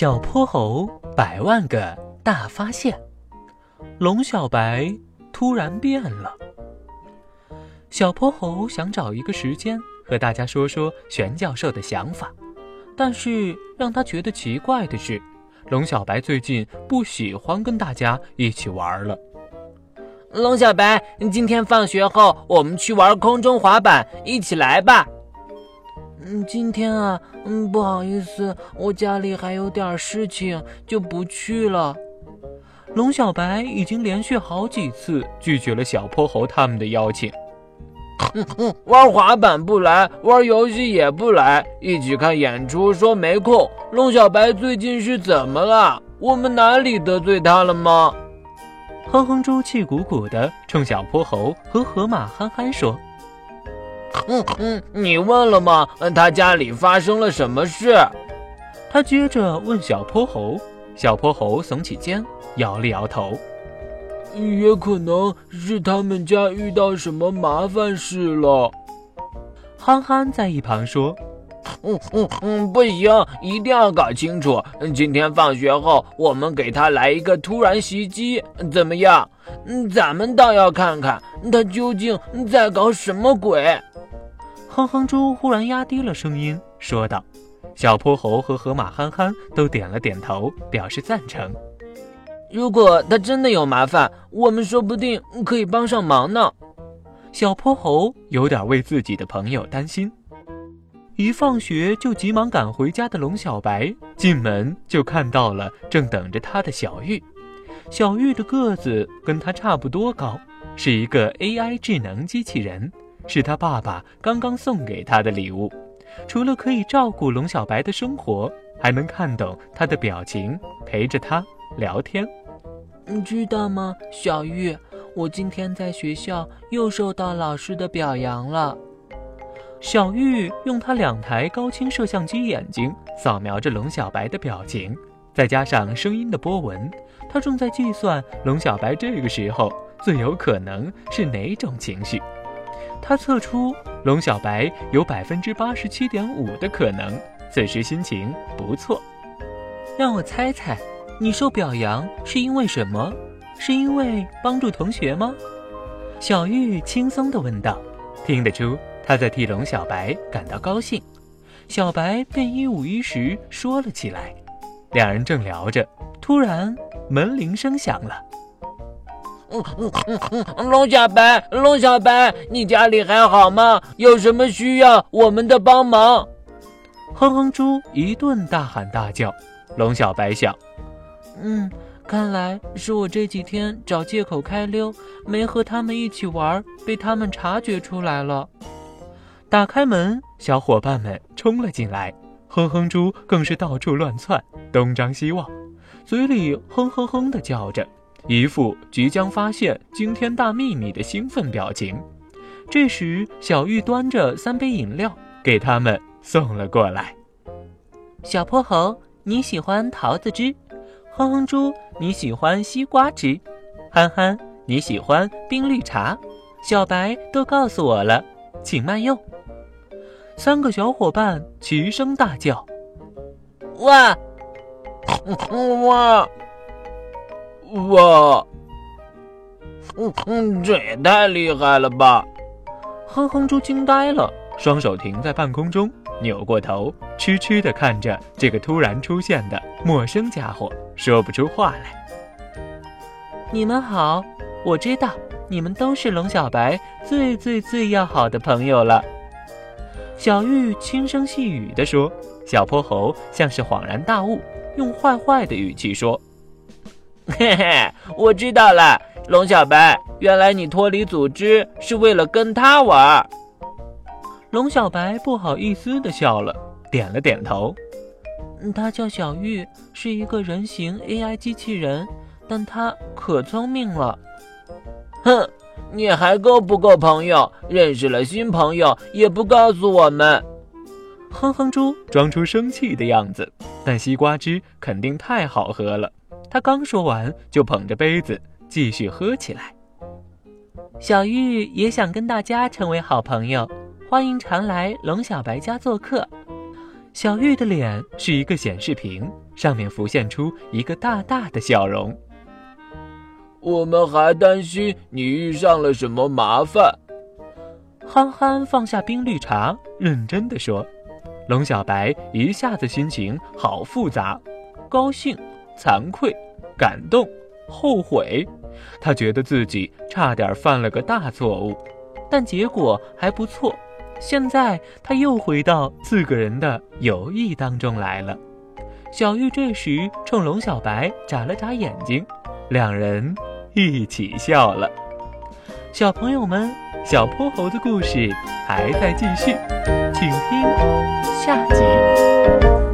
小泼猴百万个大发现，龙小白突然变了。小泼猴想找一个时间和大家说说玄教授的想法，但是让他觉得奇怪的是，龙小白最近不喜欢跟大家一起玩了。龙小白，今天放学后我们去玩空中滑板，一起来吧。嗯，今天啊，嗯，不好意思，我家里还有点事情，就不去了。龙小白已经连续好几次拒绝了小泼猴他们的邀请。哼哼，玩滑板不来，玩游戏也不来，一起看演出说没空。龙小白最近是怎么了？我们哪里得罪他了吗？哼哼猪气鼓鼓的冲小泼猴和河马憨憨说。嗯嗯，你问了吗？他家里发生了什么事？他接着问小泼猴。小泼猴耸起肩，摇了摇头。也可能是他们家遇到什么麻烦事了。憨憨在一旁说：“嗯嗯嗯，不行，一定要搞清楚。今天放学后，我们给他来一个突然袭击，怎么样？嗯，咱们倒要看看他究竟在搞什么鬼。”哼哼猪忽然压低了声音说道：“小泼猴和河马憨憨都点了点头，表示赞成。如果他真的有麻烦，我们说不定可以帮上忙呢。”小泼猴有点为自己的朋友担心。一放学就急忙赶回家的龙小白进门就看到了正等着他的小玉。小玉的个子跟他差不多高，是一个 AI 智能机器人。是他爸爸刚刚送给他的礼物，除了可以照顾龙小白的生活，还能看懂他的表情，陪着他聊天。你知道吗，小玉？我今天在学校又受到老师的表扬了。小玉用他两台高清摄像机眼睛扫描着龙小白的表情，再加上声音的波纹，他正在计算龙小白这个时候最有可能是哪种情绪。他测出龙小白有百分之八十七点五的可能，此时心情不错。让我猜猜，你受表扬是因为什么？是因为帮助同学吗？小玉轻松地问道。听得出他在替龙小白感到高兴。小白便一五一十说了起来。两人正聊着，突然门铃声响了。嗯嗯嗯嗯，龙小白，龙小白，你家里还好吗？有什么需要我们的帮忙？哼哼猪一顿大喊大叫。龙小白想，嗯，看来是我这几天找借口开溜，没和他们一起玩，被他们察觉出来了。打开门，小伙伴们冲了进来，哼哼猪更是到处乱窜，东张西望，嘴里哼哼哼的叫着。一副即将发现惊天大秘密的兴奋表情。这时，小玉端着三杯饮料给他们送了过来。小泼猴，你喜欢桃子汁；哼哼猪，你喜欢西瓜汁；憨憨，你喜欢冰绿茶；小白都告诉我了，请慢用。三个小伙伴齐声大叫：“哇，哇！”哇，嗯嗯，这也太厉害了吧！哼哼猪惊呆了，双手停在半空中，扭过头，痴痴地看着这个突然出现的陌生家伙，说不出话来。你们好，我知道你们都是龙小白最最最要好的朋友了。小玉轻声细语地说。小泼猴像是恍然大悟，用坏坏的语气说。嘿嘿，我知道了，龙小白，原来你脱离组织是为了跟他玩。龙小白不好意思的笑了，点了点头。他叫小玉，是一个人形 AI 机器人，但他可聪明了。哼，你还够不够朋友？认识了新朋友也不告诉我们。哼哼猪装出生气的样子，但西瓜汁肯定太好喝了。他刚说完，就捧着杯子继续喝起来。小玉也想跟大家成为好朋友，欢迎常来龙小白家做客。小玉的脸是一个显示屏，上面浮现出一个大大的笑容。我们还担心你遇上了什么麻烦。憨憨放下冰绿茶，认真的说：“龙小白一下子心情好复杂，高兴、惭愧、感动、后悔。他觉得自己差点犯了个大错误，但结果还不错。现在他又回到四个人的友谊当中来了。”小玉这时冲龙小白眨了眨眼睛，两人一起笑了。小朋友们。小泼猴的故事还在继续，请听下集。